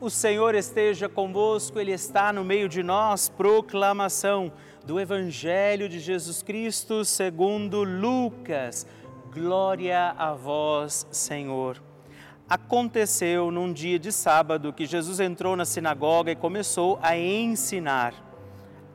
O Senhor esteja convosco, Ele está no meio de nós. Proclamação do Evangelho de Jesus Cristo segundo Lucas. Glória a vós, Senhor. Aconteceu num dia de sábado que Jesus entrou na sinagoga e começou a ensinar.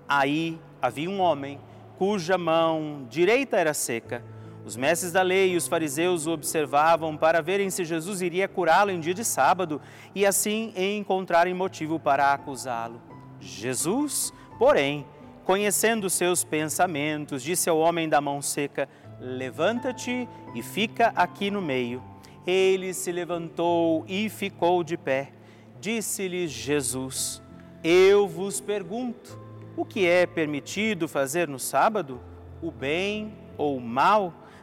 Aí havia um homem cuja mão direita era seca. Os mestres da lei e os fariseus o observavam para verem se Jesus iria curá-lo em dia de sábado e assim encontrarem motivo para acusá-lo. Jesus, porém, conhecendo seus pensamentos, disse ao homem da mão seca: Levanta-te e fica aqui no meio. Ele se levantou e ficou de pé. Disse-lhes Jesus: Eu vos pergunto, o que é permitido fazer no sábado? O bem ou o mal?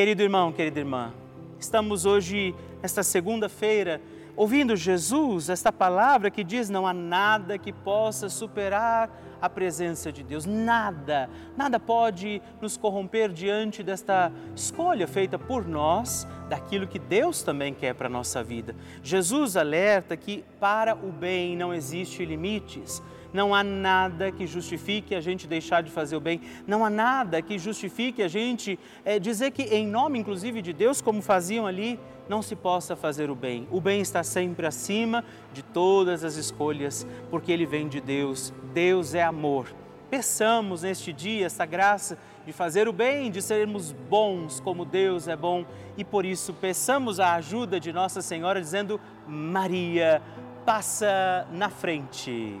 Querido irmão, querida irmã, estamos hoje, esta segunda-feira, ouvindo Jesus, esta palavra que diz: não há nada que possa superar a presença de Deus, nada, nada pode nos corromper diante desta escolha feita por nós, daquilo que Deus também quer para a nossa vida. Jesus alerta que para o bem não existe limites. Não há nada que justifique a gente deixar de fazer o bem. Não há nada que justifique a gente é, dizer que, em nome inclusive de Deus, como faziam ali, não se possa fazer o bem. O bem está sempre acima de todas as escolhas, porque ele vem de Deus. Deus é amor. Peçamos neste dia essa graça de fazer o bem, de sermos bons como Deus é bom e por isso peçamos a ajuda de Nossa Senhora, dizendo: Maria, passa na frente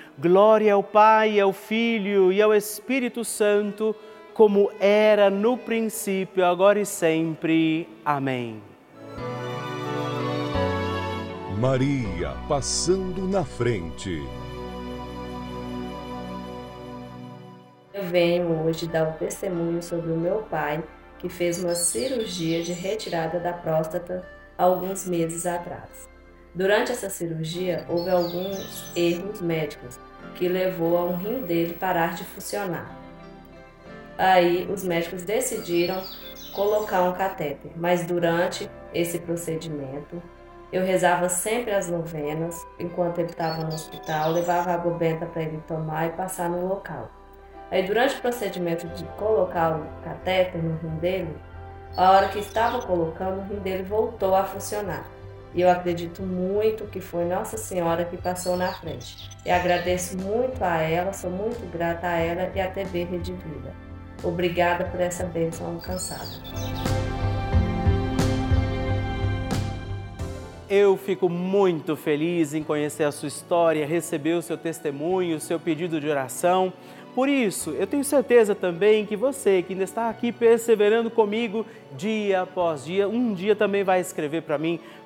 Glória ao Pai, ao Filho e ao Espírito Santo, como era no princípio, agora e sempre. Amém. Maria passando na frente. Eu venho hoje dar o um testemunho sobre o meu pai, que fez uma cirurgia de retirada da próstata alguns meses atrás. Durante essa cirurgia, houve alguns erros médicos que levou a um rim dele parar de funcionar. Aí os médicos decidiram colocar um catéter, mas durante esse procedimento eu rezava sempre as novenas enquanto ele estava no hospital, levava água benta para ele tomar e passar no local. Aí durante o procedimento de colocar o catéter no rim dele, a hora que estava colocando, o rim dele voltou a funcionar. E eu acredito muito que foi Nossa Senhora que passou na frente. E agradeço muito a ela, sou muito grata a ela e à TV Rede Vida. Obrigada por essa bênção alcançada. Eu fico muito feliz em conhecer a sua história, receber o seu testemunho, o seu pedido de oração. Por isso, eu tenho certeza também que você que ainda está aqui perseverando comigo dia após dia, um dia também vai escrever para mim,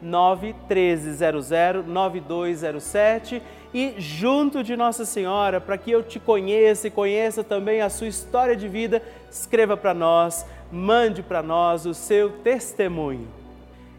91300 9207 e junto de Nossa Senhora, para que eu te conheça e conheça também a sua história de vida, escreva para nós, mande para nós o seu testemunho.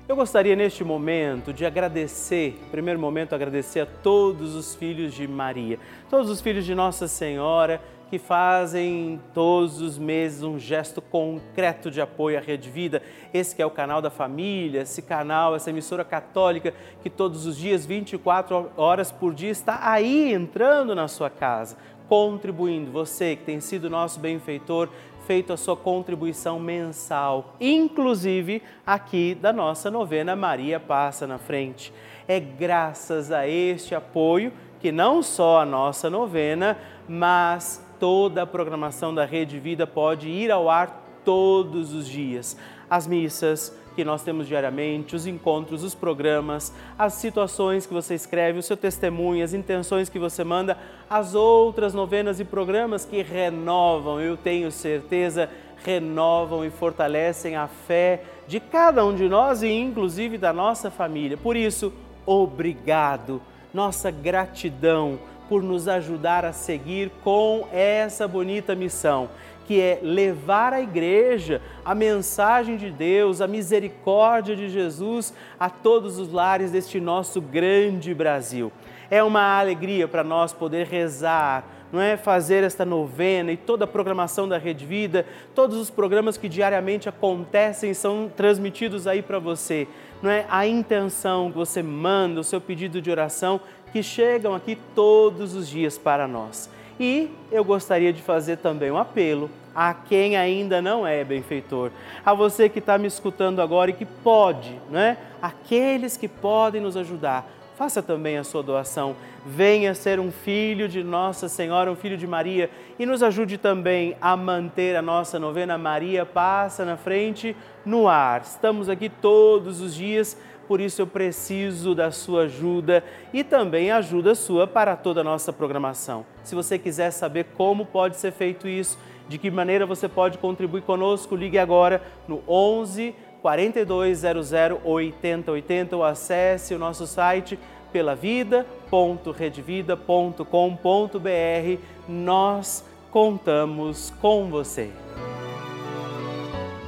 Eu gostaria neste momento de agradecer, primeiro momento agradecer a todos os filhos de Maria, todos os filhos de Nossa Senhora que fazem todos os meses um gesto concreto de apoio à Rede Vida. Esse é o canal da família, esse canal, essa emissora católica que todos os dias, 24 horas por dia, está aí entrando na sua casa, contribuindo. Você que tem sido nosso benfeitor, feito a sua contribuição mensal, inclusive aqui da nossa novena Maria Passa na Frente. É graças a este apoio que não só a nossa novena, mas toda a programação da Rede Vida pode ir ao ar todos os dias. As missas que nós temos diariamente, os encontros, os programas, as situações que você escreve, o seu testemunho, as intenções que você manda, as outras novenas e programas que renovam, eu tenho certeza, renovam e fortalecem a fé de cada um de nós e inclusive da nossa família. Por isso, obrigado, nossa gratidão por nos ajudar a seguir com essa bonita missão, que é levar a igreja a mensagem de Deus, a misericórdia de Jesus a todos os lares deste nosso grande Brasil. É uma alegria para nós poder rezar, não é fazer esta novena e toda a programação da Rede Vida, todos os programas que diariamente acontecem são transmitidos aí para você. Não é a intenção que você manda, o seu pedido de oração que chegam aqui todos os dias para nós. E eu gostaria de fazer também um apelo a quem ainda não é benfeitor, a você que está me escutando agora e que pode, né? Aqueles que podem nos ajudar, faça também a sua doação. Venha ser um filho de Nossa Senhora, um filho de Maria e nos ajude também a manter a nossa novena Maria Passa na Frente no ar. Estamos aqui todos os dias por isso eu preciso da sua ajuda e também ajuda sua para toda a nossa programação. Se você quiser saber como pode ser feito isso, de que maneira você pode contribuir conosco, ligue agora no 11 4200 8080 ou acesse o nosso site pelavida.redvida.com.br. Nós contamos com você.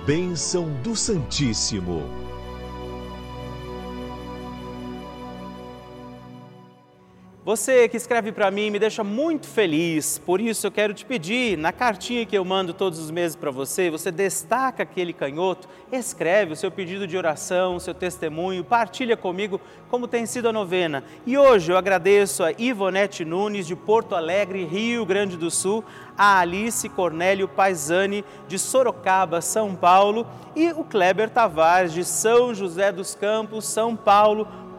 Bênção do Santíssimo. Você que escreve para mim me deixa muito feliz, por isso eu quero te pedir, na cartinha que eu mando todos os meses para você, você destaca aquele canhoto, escreve o seu pedido de oração, o seu testemunho, partilha comigo como tem sido a novena. E hoje eu agradeço a Ivonete Nunes, de Porto Alegre, Rio Grande do Sul, a Alice Cornélio Paisani, de Sorocaba, São Paulo, e o Kleber Tavares, de São José dos Campos, São Paulo,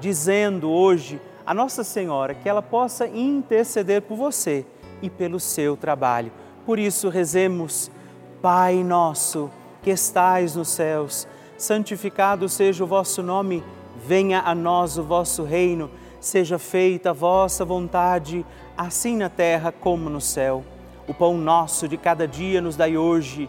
dizendo hoje a Nossa Senhora que ela possa interceder por você e pelo seu trabalho. Por isso, rezemos, Pai nosso que estais nos céus, santificado seja o vosso nome, venha a nós o vosso reino, seja feita a vossa vontade, assim na terra como no céu. O pão nosso de cada dia nos dai hoje.